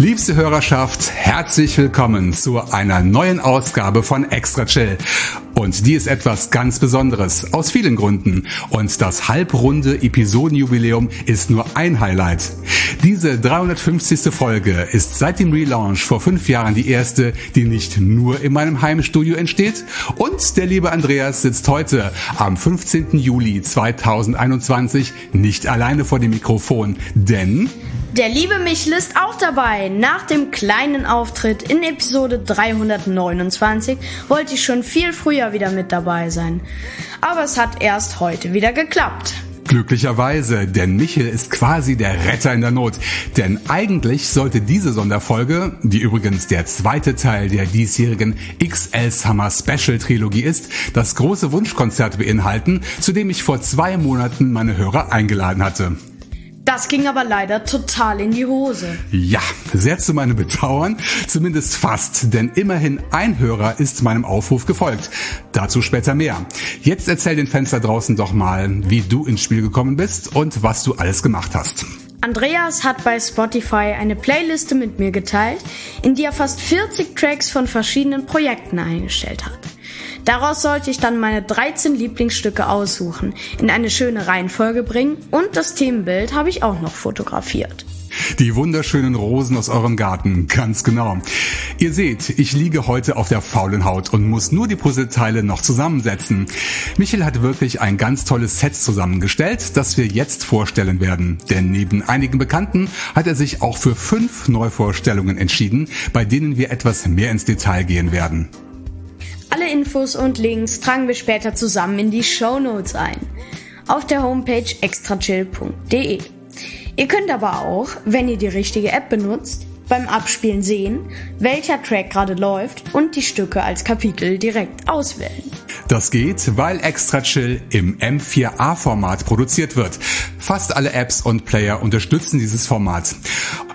Liebste Hörerschaft, herzlich willkommen zu einer neuen Ausgabe von Extra Chill. Und die ist etwas ganz Besonderes, aus vielen Gründen. Und das halbrunde Episodenjubiläum ist nur ein Highlight. Diese 350. Folge ist seit dem Relaunch vor fünf Jahren die erste, die nicht nur in meinem Heimstudio entsteht. Und der liebe Andreas sitzt heute am 15. Juli 2021 nicht alleine vor dem Mikrofon, denn der liebe Michel ist auch dabei. Nach dem kleinen Auftritt in Episode 329 wollte ich schon viel früher wieder mit dabei sein. Aber es hat erst heute wieder geklappt. Glücklicherweise, denn Michel ist quasi der Retter in der Not. Denn eigentlich sollte diese Sonderfolge, die übrigens der zweite Teil der diesjährigen XL Summer Special Trilogie ist, das große Wunschkonzert beinhalten, zu dem ich vor zwei Monaten meine Hörer eingeladen hatte. Das ging aber leider total in die Hose. Ja, sehr zu meinem Bedauern, zumindest fast, denn immerhin ein Hörer ist meinem Aufruf gefolgt. Dazu später mehr. Jetzt erzähl den Fans da draußen doch mal, wie du ins Spiel gekommen bist und was du alles gemacht hast. Andreas hat bei Spotify eine Playliste mit mir geteilt, in die er fast 40 Tracks von verschiedenen Projekten eingestellt hat. Daraus sollte ich dann meine 13 Lieblingsstücke aussuchen, in eine schöne Reihenfolge bringen und das Themenbild habe ich auch noch fotografiert. Die wunderschönen Rosen aus eurem Garten, ganz genau. Ihr seht, ich liege heute auf der faulen Haut und muss nur die Puzzleteile noch zusammensetzen. Michael hat wirklich ein ganz tolles Set zusammengestellt, das wir jetzt vorstellen werden. Denn neben einigen Bekannten hat er sich auch für fünf Neuvorstellungen entschieden, bei denen wir etwas mehr ins Detail gehen werden. Alle Infos und Links tragen wir später zusammen in die Show Notes ein. Auf der Homepage extrachill.de. Ihr könnt aber auch, wenn ihr die richtige App benutzt, beim Abspielen sehen, welcher Track gerade läuft und die Stücke als Kapitel direkt auswählen. Das geht, weil Extra Chill im M4A-Format produziert wird. Fast alle Apps und Player unterstützen dieses Format.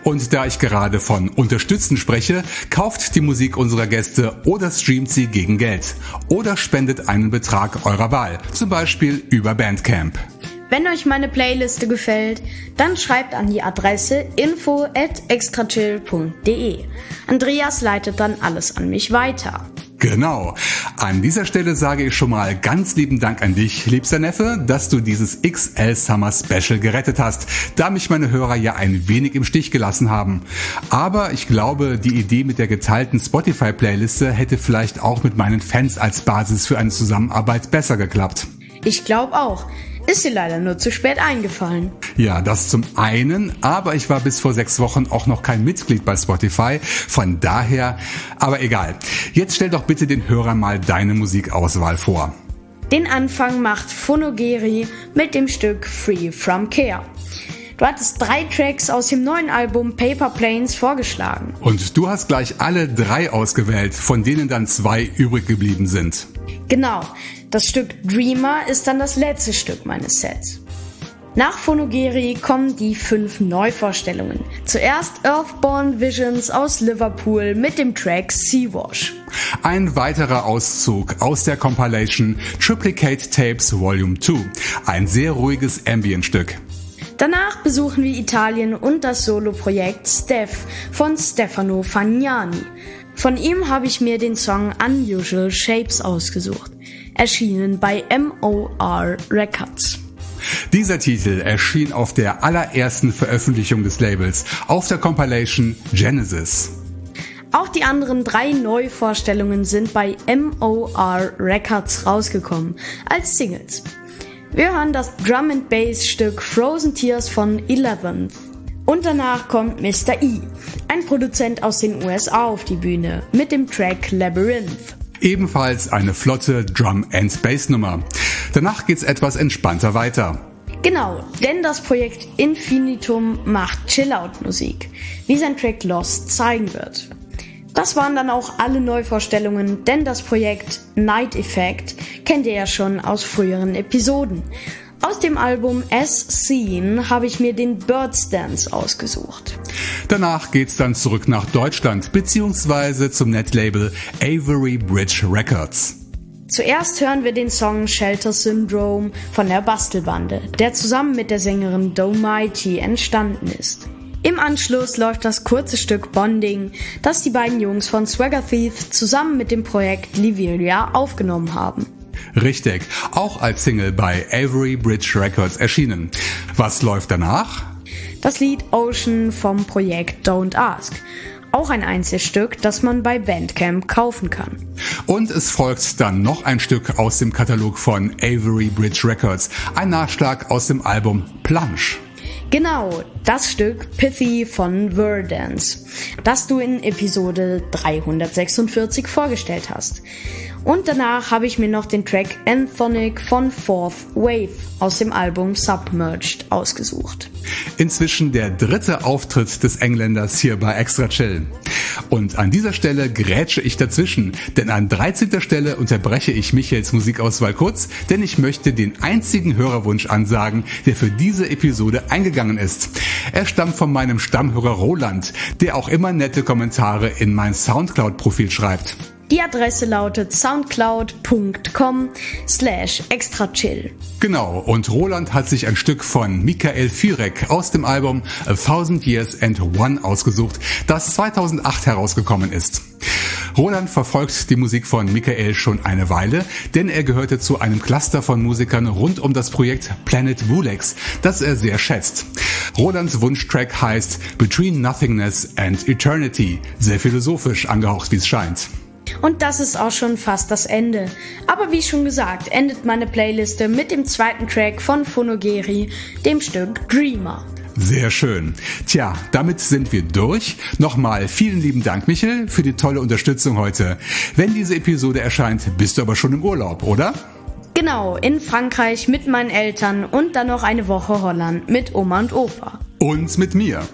Und da ich gerade von unterstützen spreche, kauft die Musik unserer Gäste oder streamt sie gegen Geld. Oder spendet einen Betrag eurer Wahl, zum Beispiel über Bandcamp. Wenn euch meine Playliste gefällt, dann schreibt an die Adresse info at extrachill.de. Andreas leitet dann alles an mich weiter. Genau. An dieser Stelle sage ich schon mal ganz lieben Dank an dich, liebster Neffe, dass du dieses XL Summer Special gerettet hast, da mich meine Hörer ja ein wenig im Stich gelassen haben. Aber ich glaube, die Idee mit der geteilten Spotify-Playliste hätte vielleicht auch mit meinen Fans als Basis für eine Zusammenarbeit besser geklappt. Ich glaube auch. Ist dir leider nur zu spät eingefallen. Ja, das zum einen, aber ich war bis vor sechs Wochen auch noch kein Mitglied bei Spotify. Von daher, aber egal. Jetzt stell doch bitte den Hörern mal deine Musikauswahl vor. Den Anfang macht Phonogeri mit dem Stück Free From Care. Du hattest drei Tracks aus dem neuen Album Paper Planes vorgeschlagen. Und du hast gleich alle drei ausgewählt, von denen dann zwei übrig geblieben sind. Genau. Das Stück Dreamer ist dann das letzte Stück meines Sets. Nach Phonogeri kommen die fünf Neuvorstellungen. Zuerst Earthborn Visions aus Liverpool mit dem Track Seawash. Ein weiterer Auszug aus der Compilation Triplicate Tapes Volume 2. Ein sehr ruhiges Ambient-Stück. Danach besuchen wir Italien und das Soloprojekt Steph von Stefano Fagnani. Von ihm habe ich mir den Song Unusual Shapes ausgesucht erschienen bei MOR Records. Dieser Titel erschien auf der allerersten Veröffentlichung des Labels, auf der Compilation Genesis. Auch die anderen drei Neuvorstellungen sind bei MOR Records rausgekommen, als Singles. Wir hören das Drum and Bass Stück Frozen Tears von Eleventh. Und danach kommt Mr. E, ein Produzent aus den USA auf die Bühne, mit dem Track Labyrinth. Ebenfalls eine flotte Drum and Bass Nummer. Danach geht's etwas entspannter weiter. Genau, denn das Projekt Infinitum macht Chillout-Musik, wie sein Track Lost zeigen wird. Das waren dann auch alle Neuvorstellungen, denn das Projekt Night Effect kennt ihr ja schon aus früheren Episoden. Aus dem Album As Seen habe ich mir den Birds Dance ausgesucht. Danach geht's dann zurück nach Deutschland bzw. zum Netlabel Avery Bridge Records. Zuerst hören wir den Song Shelter Syndrome von der Bastelbande, der zusammen mit der Sängerin Mighty entstanden ist. Im Anschluss läuft das kurze Stück Bonding, das die beiden Jungs von Swagger Thief zusammen mit dem Projekt Livilia aufgenommen haben. Richtig, auch als Single bei Avery Bridge Records erschienen. Was läuft danach? Das Lied Ocean vom Projekt Don't Ask. Auch ein Einzelstück, das man bei Bandcamp kaufen kann. Und es folgt dann noch ein Stück aus dem Katalog von Avery Bridge Records, ein Nachschlag aus dem Album Plunge. Genau, das Stück Pithy von Verdance, das du in Episode 346 vorgestellt hast. Und danach habe ich mir noch den Track Anthonic von Fourth Wave aus dem Album Submerged ausgesucht. Inzwischen der dritte Auftritt des Engländers hier bei Extra Chill. Und an dieser Stelle grätsche ich dazwischen, denn an 13. Stelle unterbreche ich Michaels Musikauswahl kurz, denn ich möchte den einzigen Hörerwunsch ansagen, der für diese Episode eingegangen ist. Er stammt von meinem Stammhörer Roland, der auch immer nette Kommentare in mein Soundcloud-Profil schreibt. Die Adresse lautet soundcloud.com slash extrachill. Genau, und Roland hat sich ein Stück von Michael Firek aus dem Album A Thousand Years and One ausgesucht, das 2008 herausgekommen ist. Roland verfolgt die Musik von Michael schon eine Weile, denn er gehörte zu einem Cluster von Musikern rund um das Projekt Planet Wulex, das er sehr schätzt. Rolands Wunschtrack heißt Between Nothingness and Eternity, sehr philosophisch angehaucht, wie es scheint. Und das ist auch schon fast das Ende. Aber wie schon gesagt, endet meine Playliste mit dem zweiten Track von Phonogeri, dem Stück Dreamer. Sehr schön. Tja, damit sind wir durch. Nochmal vielen lieben Dank, Michel, für die tolle Unterstützung heute. Wenn diese Episode erscheint, bist du aber schon im Urlaub, oder? Genau, in Frankreich mit meinen Eltern und dann noch eine Woche Holland mit Oma und Opa. Und mit mir.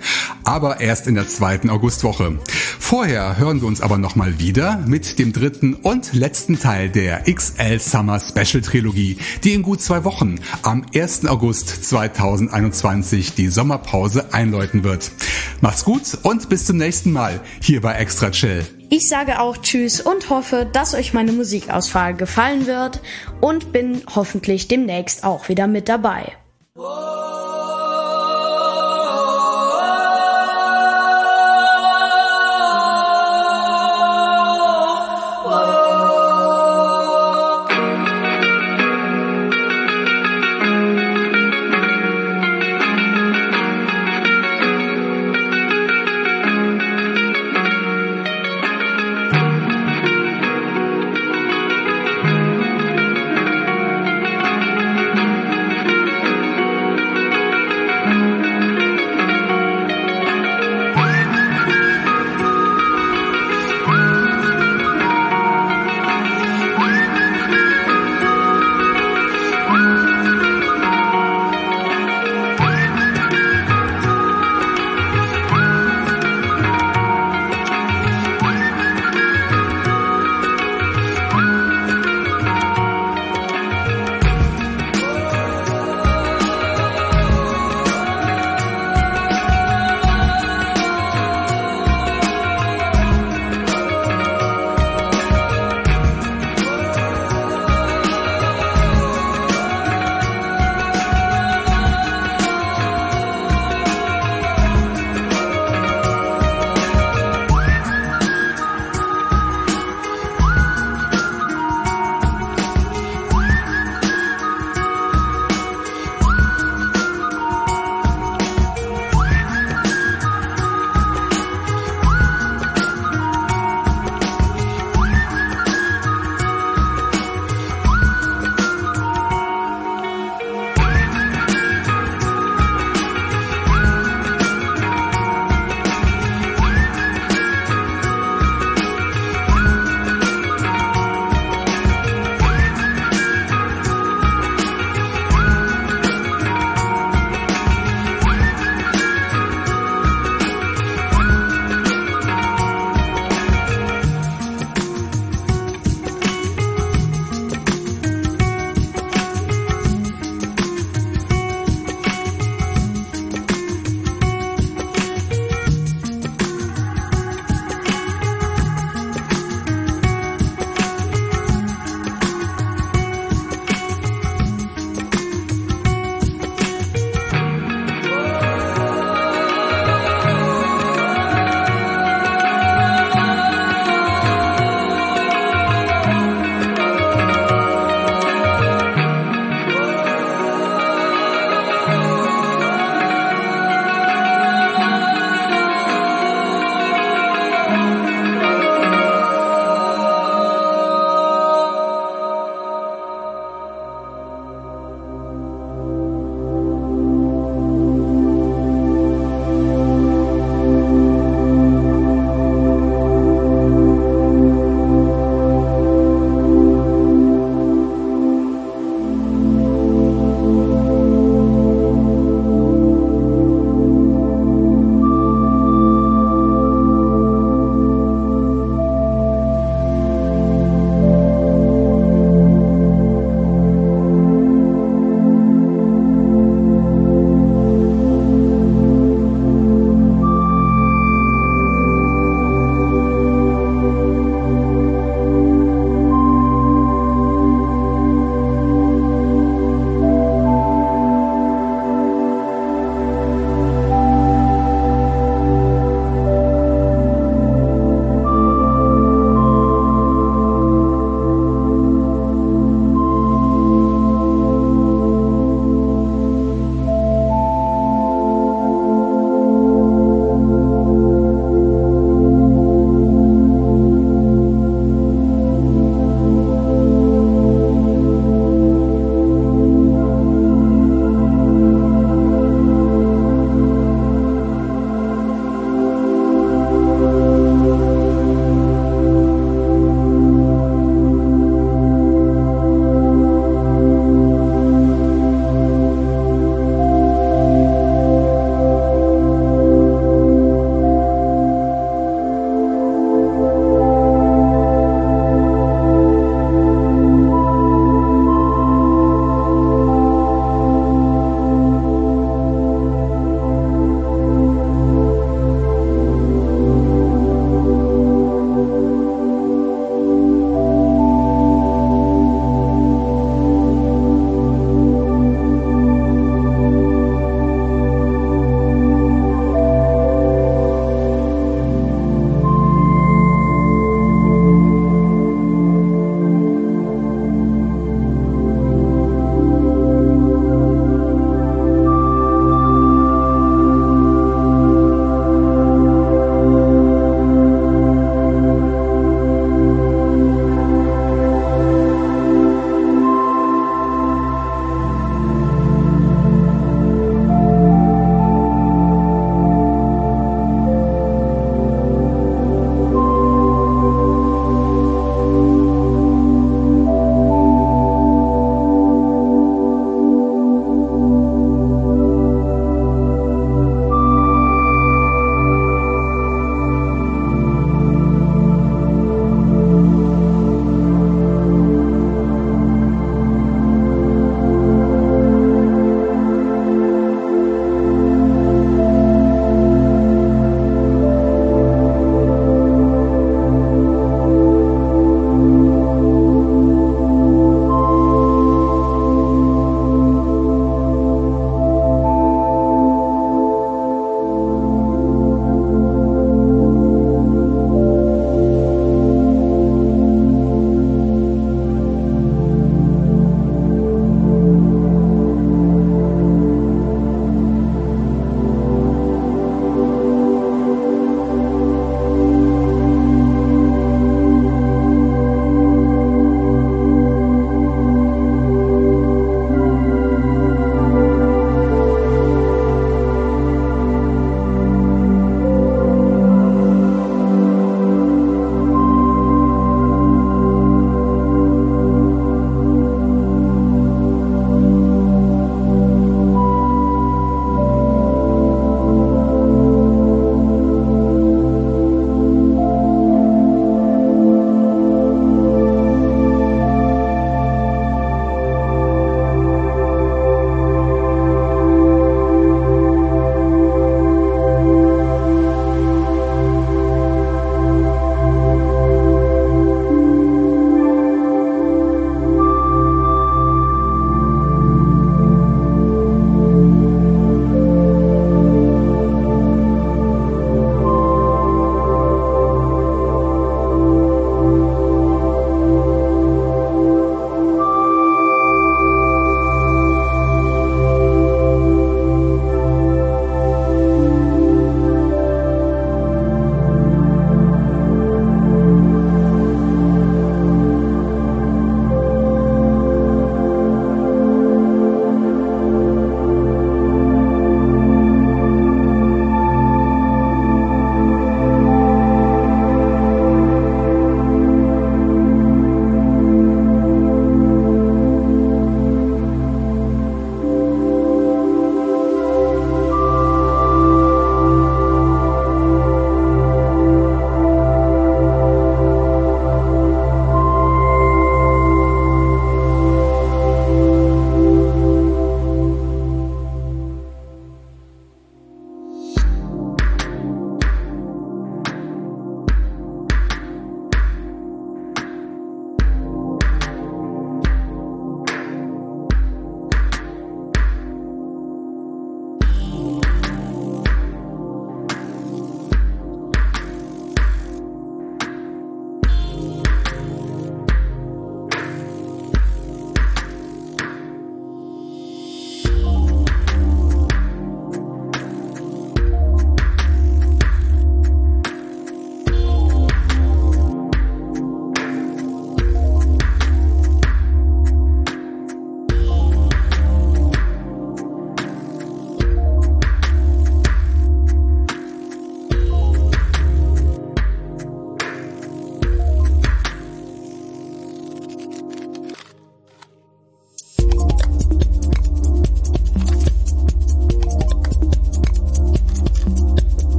Aber erst in der zweiten Augustwoche. Vorher hören wir uns aber nochmal wieder mit dem dritten und letzten Teil der XL Summer Special Trilogie, die in gut zwei Wochen am 1. August 2021 die Sommerpause einläuten wird. Macht's gut und bis zum nächsten Mal hier bei Extra Chill. Ich sage auch Tschüss und hoffe, dass euch meine Musikauswahl gefallen wird und bin hoffentlich demnächst auch wieder mit dabei. draws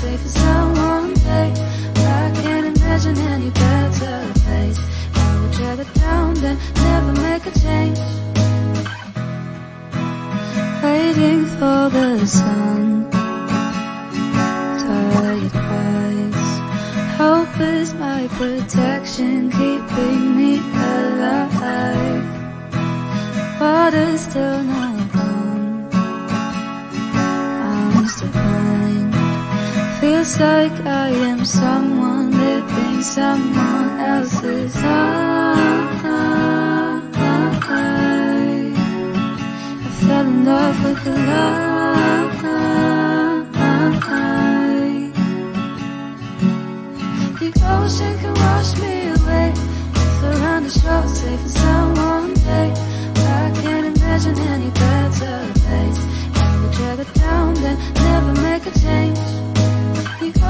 the shore safe and sound one I can't imagine any better place I would rather down than never make a change Waiting for the sun tired eyes. Hope is my protection, keeping me alive. Water's still not Feels like I am someone living someone else's life. I fell in love with the light. The ocean can wash me away If around the shore safe and sound one day I can't imagine any better place I would rather down than never make a change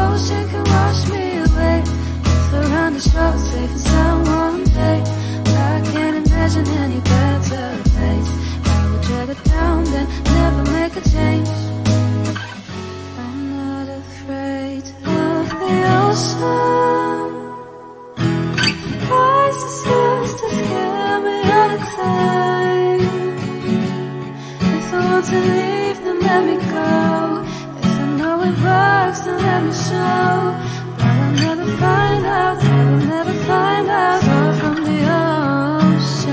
ocean can wash me away. If around the shore safe and sound one day. I can't imagine any better place. I would rather down than never make a change. I'm not afraid of the ocean. Voices used to scare me all the time. If I want to leave, let show. But I'll never find out, I'll never find out. Far from the ocean.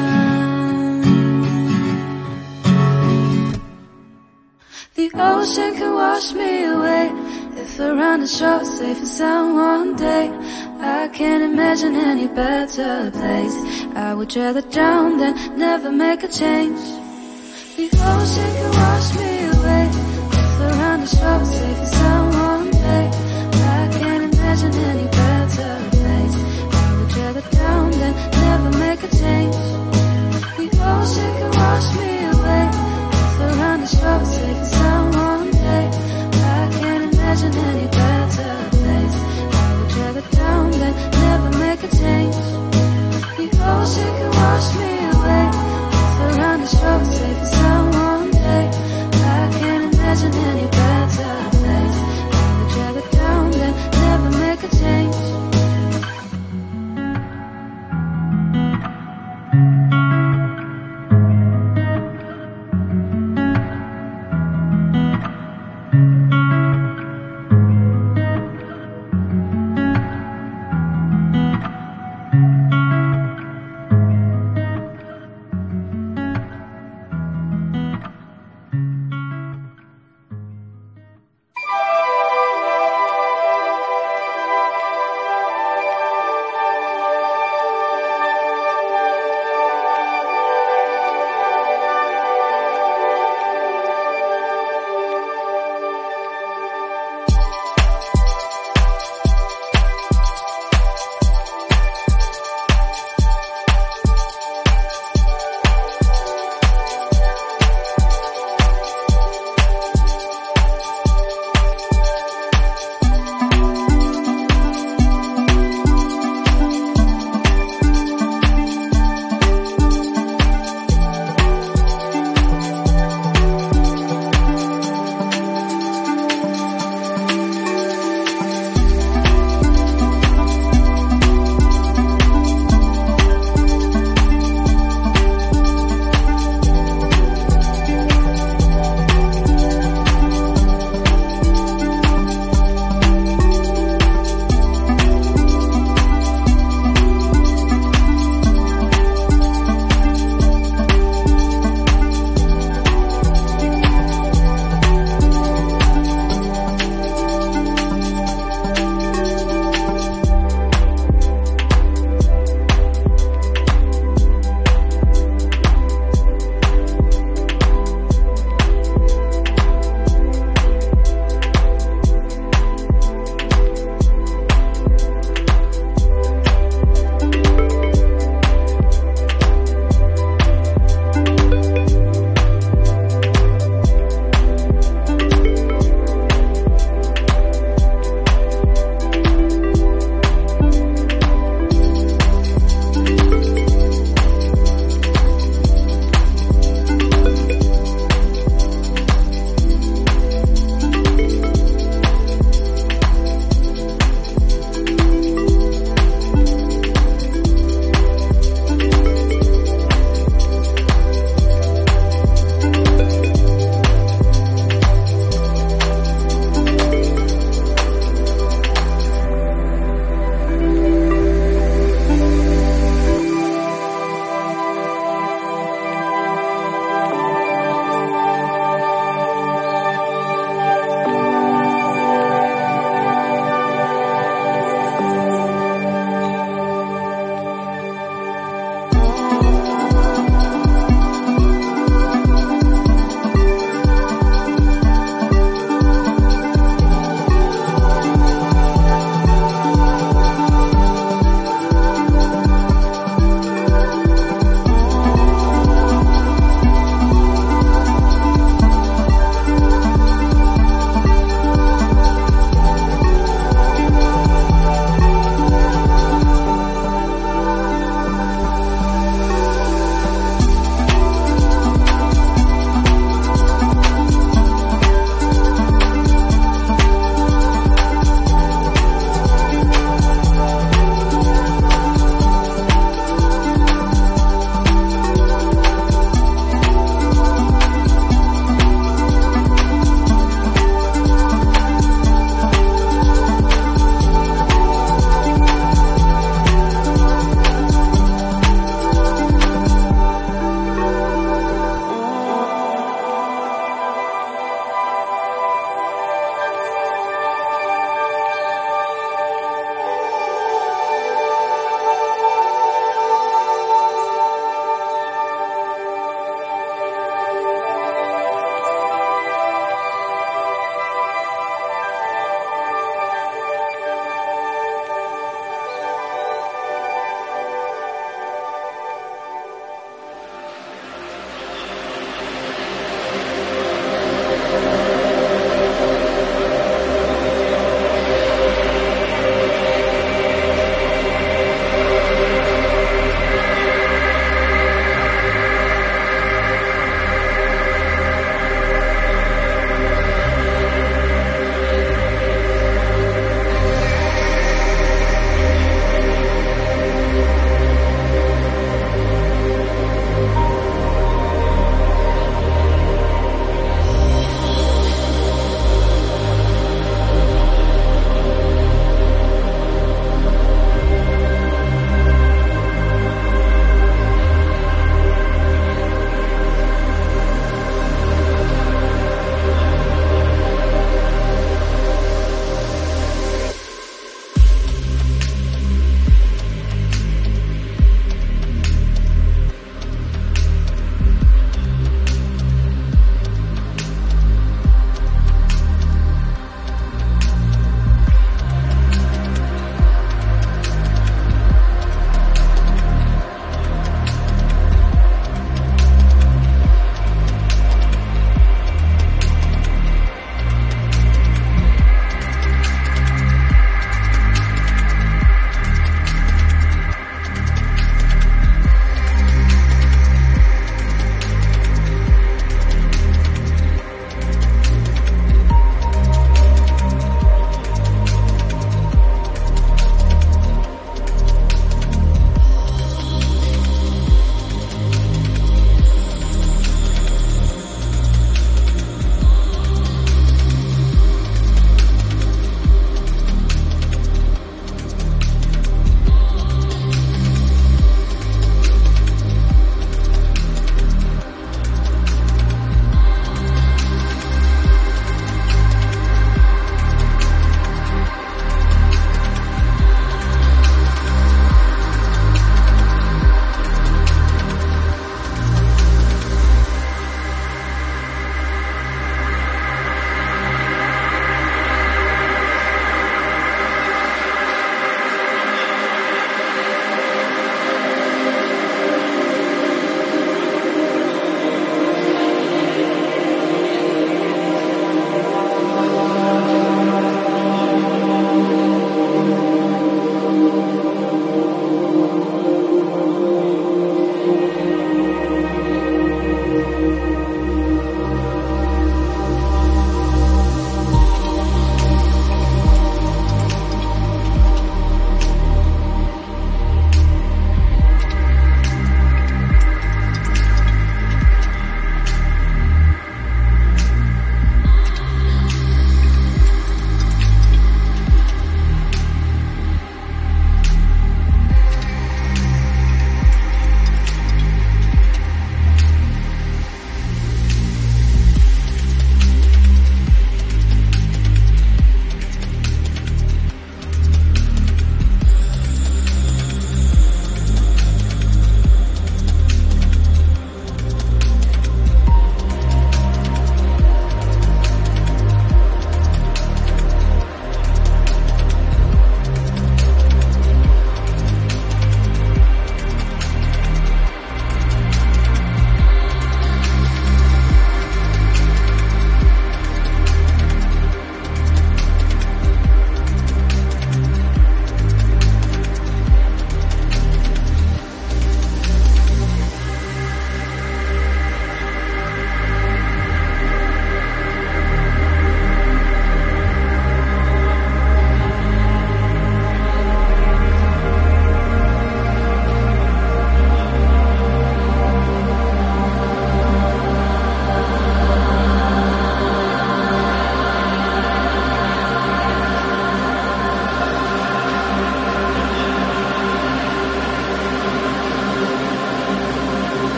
The ocean can wash me away If around the shore safe and sound one day I can't imagine any better place I would rather drown than never make a change The ocean can wash me away If around the shore safe and sound imagine any better place. I we tear it down, then never make a change. We all should.